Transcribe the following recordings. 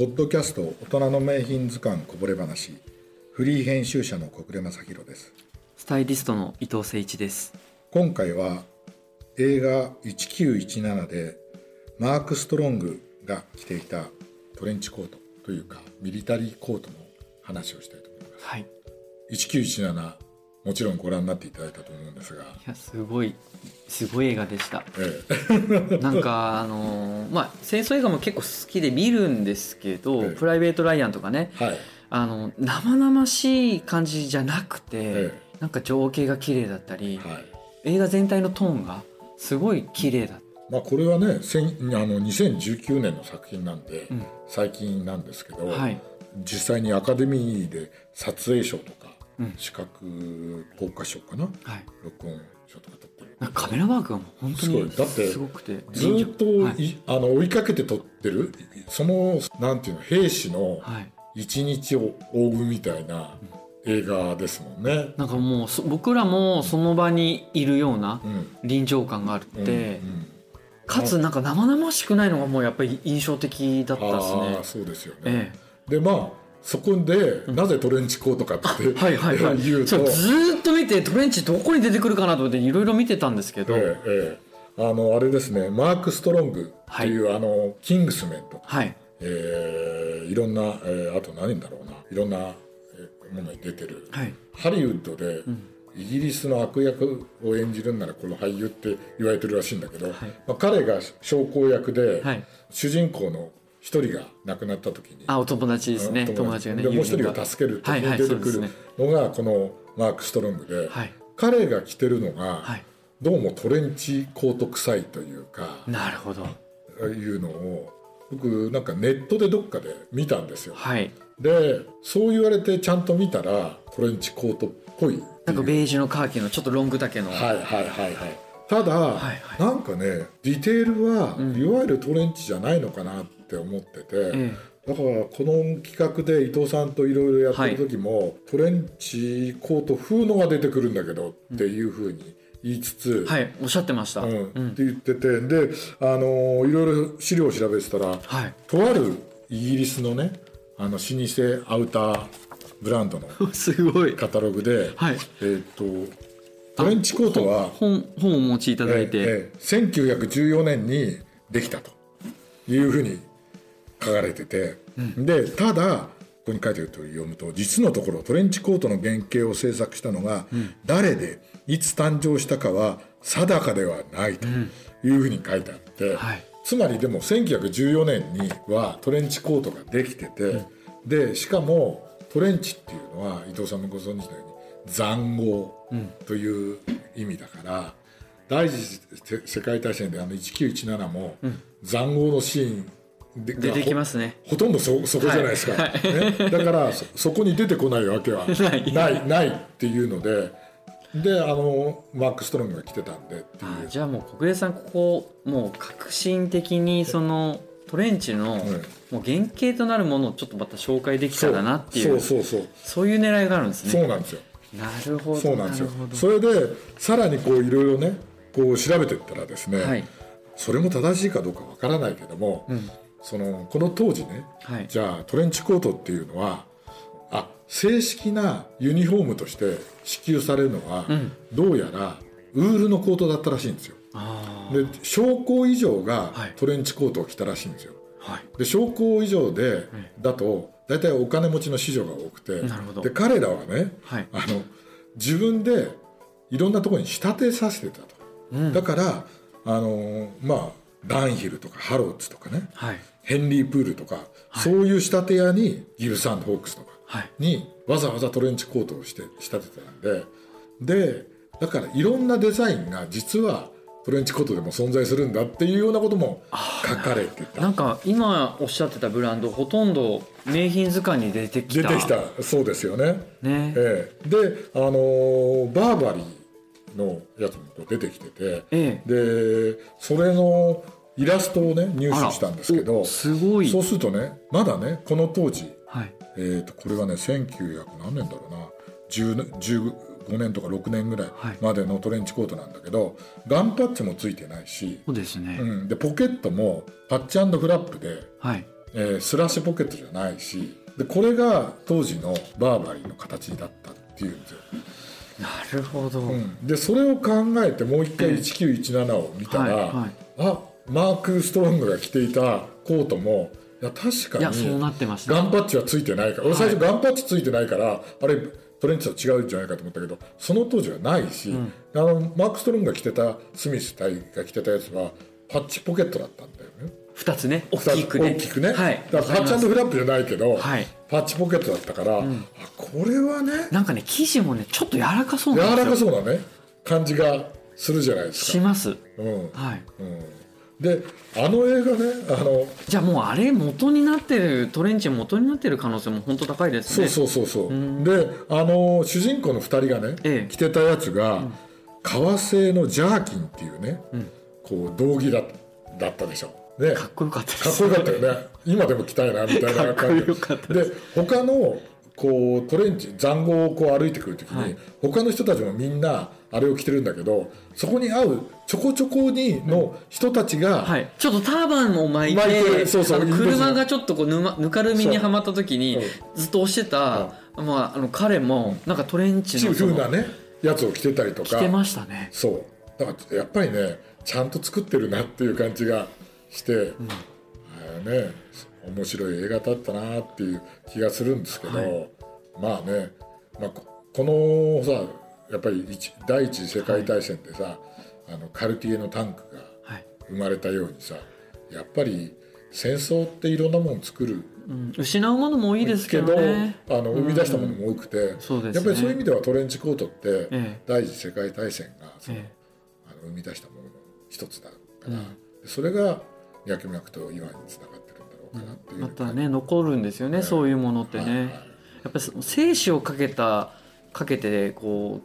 ポッドキャスト大人の名品図鑑こぼれ話フリー編集者の小暮正弘です。スタイリストの伊藤誠一です。今回は映画1917でマーク・ストロングが着ていたトレンチコートというかミリタリーコートの話をしたいと思います、はい。1917もちろんご覧になっていただいたと思うんですが、いやすごいすごい映画でした。え なんかあのーまあ戦争映画も結構好きで見るんですけど、ええ。プライベート・ライアンとかね。えはい。あの生々しい感じじゃなくて、えなんか情景が綺麗だったり、はい。映画全体のトーンがすごい綺麗だっまあ、これはねせんあの2019年の作品なんで、うん。最近なんですけど、はい。実際にアカデミーで撮影賞とか、うん視覚効果賞かな。はい。録音賞とか取って。るカメラワークがもう本当すごい。にだってすごくてずーっと、はい。いあの追いかけて撮ってる？そのなんていうの兵士のはい。一日を追うみたいな映画ですもんね。なんかもうそ僕らもその場にいるようなうん。臨場感があるうんって、うん。かつなんか生々しくないのがもうやっぱり印象的だったですね。そうですよね。え。でまあそこで、なぜトレンチコートかって、え、はいはいはい。言うとそうずーっと見てトレンチどこに出てくるかなと思っていろいろ見てたんですけど、ええええ。あのあれですねマーク・ストロングっていう、あのキングスメンとか、はい。えーいろんな、えーあと何だろうな。いろんなえーものに出てる、はい。ハリウッドで、イギリスの悪役を演じるんならこの俳優って言われてるらしいんだけど、はい。まあ、彼が将校役で、はい。主人公の一人が亡くなった時にあお友達ですね。うん友達がね。でもう一人友人が助ける時はいはいに出てくるのがこのマーク・ストロングで、はい彼が着てるのが、はい。どうもトレンチコート臭いというか、なるほど。いうのを僕なんかネットでどっかで見たんですよはい。でそう言われてちゃんと見たらトレンチコートっぽいなんかベージュのカーキのちょっとロング丈の。はいはいはいはいただ、はいはいなんかねディテールは、うんいわゆるトレンチじゃないのかなって思ってて、えだからこの企画で伊藤さんといろいろやってる時も、トレンチコート風のが出てくるんだけどっていうふうに言いつつ、えはいおっしゃってました。うんうんって言っててで、あのーいろいろ資料を調べてたらはい。とあるイギリスのねあの老舗アウターブランドの すごい。カタログで、はい。えーっとトレンチコートは、本本をお持ちいただいて。えーえー1914年にできたというふうに書かれてて、でただここに書いてある通り読むと実のところトレンチコートの原型を制作したのが、誰でいつ誕生したかは定かではないというふうに書いてあって、はい。つまりでも1914年にはトレンチコートができてて、でしかもトレンチっていうのは伊藤さんもご存知のように塹壕という意味だから、第一次世界大戦であの1917も塹壕のシーンで出てきますね。ほとんどそそこじゃないですか、はい。ね、だからそそこに出てこないわけは ない。ないないっていうので。であのマーク・ストロングが来てたんでじゃあもう小暮さんここもう革新的にそのトレンチのんもう原型となるものをちょっとまた紹介できたらなっていうそうそうそう。そういう狙いがあるんですね。そうなんですよ。なるほどそうなんですよ。それでさらにこういろいろねこう調べていったらですね、はい。それも正しいかどうかわからないけども、うんそのこの当時ねはい。じゃあトレンチコートっていうのはあ正式なユニフォームとして支給されるのは、ん。どうやらウールのコートだったらしいんですよ。あで将校以上がはい。トレンチコートを着たらしいんですよ。あはい。で将校以上でだと大体お金持ちの子女が多くてなるほど。で彼らはねはい。あの自分でいろんなところに仕立てさせてたと、うん。だからあのまあダンヒルとかハローツとかね。はい。ヘンリー・プールとか、そういう仕立て屋にギブサンド・ホークスとかはい。にわざわざトレンチコートをして仕立ててたんで。でだからいろんなデザインが実はトレンチコートでも存在するんだっていうようなことも書かれてた。なんか今おっしゃってたブランドほとんど名品図鑑に出てきた。出てきた。そうですよね。ね。ええ、で、あのーバーバリーのやつもこう出てきてて、えでそれのイラストをね入手したんですけどおすごい。そうするとねまだねこの当時、はい。えー、とこれがね1900何年だろうな。10 15年とか6年ぐらいはい。までのトレンチコートなんだけど、ガンパッチもついてないし、そうですね、うん、でポケットもパッチフラップではい。えースラッシュポケットじゃないしでこれが当時のバーバリーの形だったっていうんですよ、なるほど、うん。でそれを考えてもう一回1917を見たら、はいはい。あマーク・ストロングが着ていたコートもいや確かにそうなってました。ガンパッチはついてないから俺最初ガンパッチついてないから、あれトレンチと違うんじゃないかと思ったけどその当時はないし、あのマーク・ストロングが着てたスミス隊が着てたやつはパッチポケットだったんだよね2つね。大きくね。大きくね、はい。だからパッチフラップじゃないけど、はい。パッチポケットだったから、あこれはねなんかね生地もねちょっと柔らかそうなん柔らかそうなね。感じがするじゃないですか。します。うん。はい。うん。であの映画ねあのじゃあもうあれ元になってるトレンチ元になってる可能性も本当高いですそうねそうそうそう、であの主人公の2人がね、ええ。着てたやつが、革製のジャーキンっていうね、こう道着だだったでしょね。かっこよかったかっこよかったよね。今でも着たいなみたいな感じ。で他のこうトレンチ塹壕をこう歩いてくる時に、はい。他の人たちもみんなあれを着てるんだけどそこに合うちょこちょこにの人たちが、はい、ちょっとターバンを巻いてそうそう車がちょっとこうぬ,、ま、ぬかるみにはまった時にずっと押してた、まあ、あの彼もなんかトレンチチのそのーフなねやつを着てたりとか。着てましたね。そう。だからやっぱりねちゃんと作ってるなっていう感じがして、あのね面白い映画だったなっていう気がするんですけど、はい。まあね、まあ、ここのさやっぱり一第一次世界大戦でさ、あのカルティエのタンクがはい、生まれたようにさやっぱり戦争っていろんなもの作るうん、失うものも多いですけけどどねあの生み出したものも多くて、そうですね。やっぱりそういう意味ではトレンチコートって、ええ。第一次世界大戦がその、えあの生み出したものの一つだから、それが脈々と今につながってるんだろうかなっていう、またね残るんですよね、そういうものってね、はいはい。やっぱりその生死をかけたかけてこ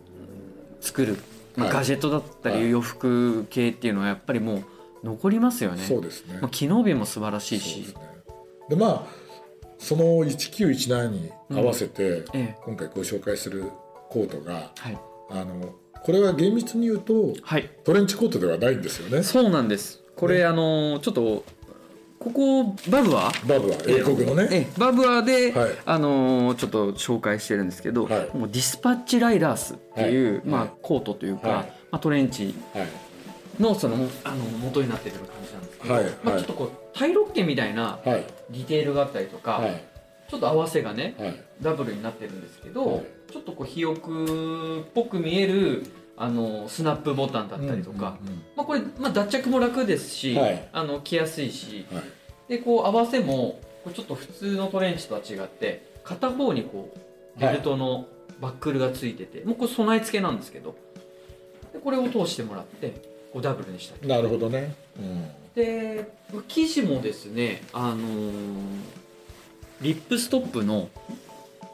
う作る、まあはい。ガジェットだったはい。り洋服系っていうのはやっぱりもう残りますよね。そうですね。まあ、機能美も素晴らしいし。そうですね。でまあその1917に合わせて、ええ。今回ご紹介するコートがはい、あのこれは厳密に言うとはい、トレンチコートではないんですよね。そうなんですこれ、あのちょっとここバブア？バブは英国のね、ええ。バブアで、はい。あのちょっと紹介してるんですけど、はい。もうディスパッチライダースっていう、まあはい。はいコートというか、はい。まあ、トレンチ。はい。のそのあの元になってる感じなんですけど、はい。まあ、はい。ちょっとこうタイロッケみたいなはい。ディテールがあったりとか、はい。ちょっと合わせがねはい。ダブルになってるんですけど、はい。ちょっとこう肥沃っぽく見えるあのスナップボタンだったりとか、まあ、これ、まあ、脱着も楽ですし、はい。あの着やすいしうんはい。でこう合わせもちょっと普通のトレンチとは違って片方にこうベルトのバックルがついてて、もうこれ備え付けなんですけどでこれを通してもらってこうダブルにしたりなるほどね、うん。で生地もですねあのーリップストップの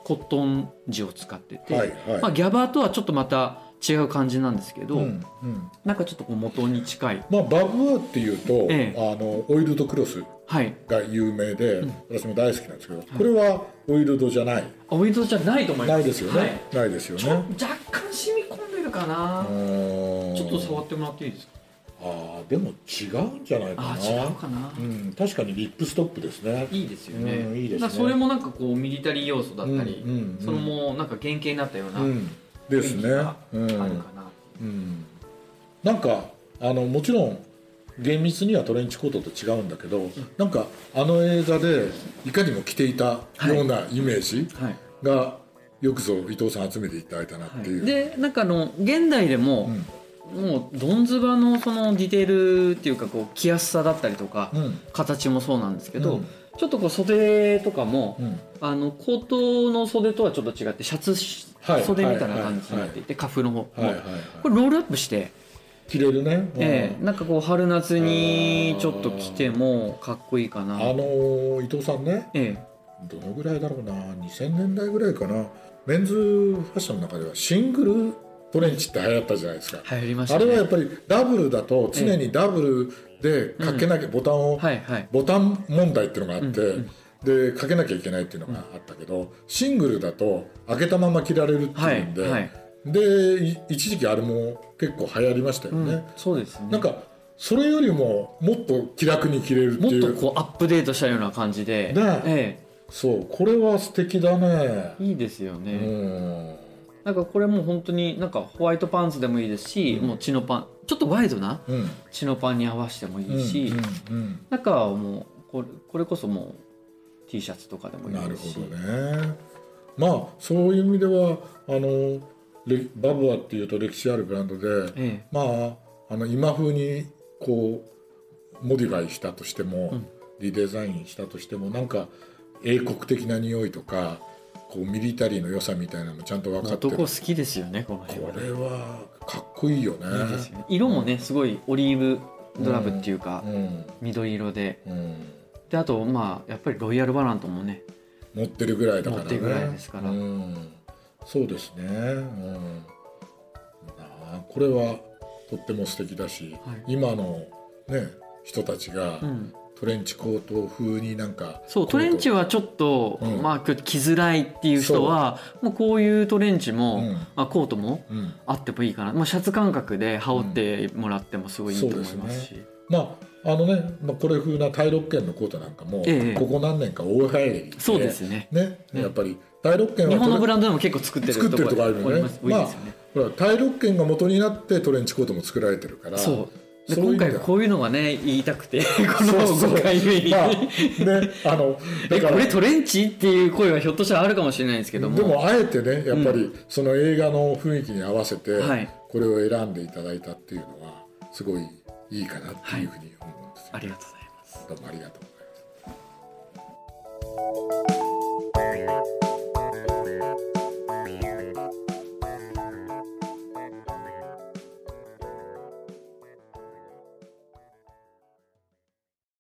コットン地を使ってて、はいはい。まあ、ギャバーとはちょっとまた違う感じなんですけど、うんうん。なんかちょっとこう元に近い。まあ、バブアーっていうと、ええ。あのオイルドクロスはい。が有名で、私も大好きなんですけど、これはオイルドじゃない、オイルドじゃないと思います。ないですよね、はい。ないですよね。若干染み込んでるかな。ちちょっと触ってもらっていいですか？ああでも違うんじゃないかな。違うかな。うん、確かにリップストップですね。いいですよね,、うんいいですね。それもなんかこうミリタリー要素だったり、うんうんうん。そのもうなんか原型になったような雰うんですね。うんうん、なんかあのもちろん厳密にはトレンチコートと違うんだけど、なんかあの映画でいかにも着ていたようなイメージはい。が、よくぞ伊藤さん集めていただいたなっていう、でなんかあの現代でも、もうどんずばのそのディテールっていうかこう着やすさだったりとか、うん。形もそうなんですけど、うんちょっとこう袖とかも、うん。あのコートの袖とはちょっと違ってシャツはい。袖みたいな感じになっていて、カフの方も、はいはいはい。これロールアップして、着れるね、うん。ええなんかこう春夏にちょっと着てもかっこいいかな。あのー伊藤さんね。えどのぐらいだろうな。2000年代ぐらいかな。メンズファッションの中ではシングルトレンチって流行ったじゃないですか、え流行りましたね。あれはやっぱりダブルだと常にダブルでかけなきゃ、ボタンを、はいはい。ボタン問題っていうのがあって、でかけなきゃいけないっていうのがあったけど、シングルだと開けたまま着られるっていうんで、はいはい。でい一時期あれも結構流行りましたよね、うんそうですね。なんかそれよりももっと気楽に着れるっていう。もっとこうアップデートしたような感じで、ね。えそうこれは素敵だね。えいいですようね、んなんかこれもう本当になんかホワイトパンツでもいいですし、もうチノパンちょっとワイドなうん。チノパンに合わせてもいいし、うんうん中はもうこれこれこそもう T シャツとかでもうんないるいですしほどね。まあそういう意味ではあのバブアーっていうと歴史あるブランドでえ。まああの今風にこうモディファイしたとしても、うん。リデザインしたとしてもなんか英国的な匂いとかこうミリタリーの良さみたいなのもちゃんと分かってる。男好きですよねこの辺はこれはかっこいいよね。ね色もねすごいオリーブドラブっていうか、うん。緑色で。うん、であとまあやっぱりロイヤルワラントもね持ってるぐらいだからね。持ってるぐらいですから。うん、そうですね、うん、なあこれはとっても素敵だし、はい。今のね人たちがうんトレンチコート風になんかそうト。レンチはちょっと、うん。まあ着づらいっていう人はもう。こういうトレンチも、うん。まあ、コートもうん、あってもいいかな、まあ、シャツ感覚で羽織ってもらってもすごいいいと思いますし、まああのね、まあ、これ風な大陸圏のコートなんかも、ええ。ここ何年か大流行りで。そうですね。ね。やっぱり大陸圏は日本のブランドでも結構作ってる作ってるとこあるよね。ます。多いですよね、ほら大陸圏が元になってトレンチコートも作られてるからそう今回こういうのがね言いたくて このそうそう。5回目に、まあねあの えこれトレンチっていう声はひょっとしたらあるかもしれないんですけども。でもあえてねやっぱりその映画の雰囲気に合わせてはい。これを選んでいただいたっていうのはすごいいいかなっていうふうに思うんですよ、ありがとうございます。どうもありがとうございます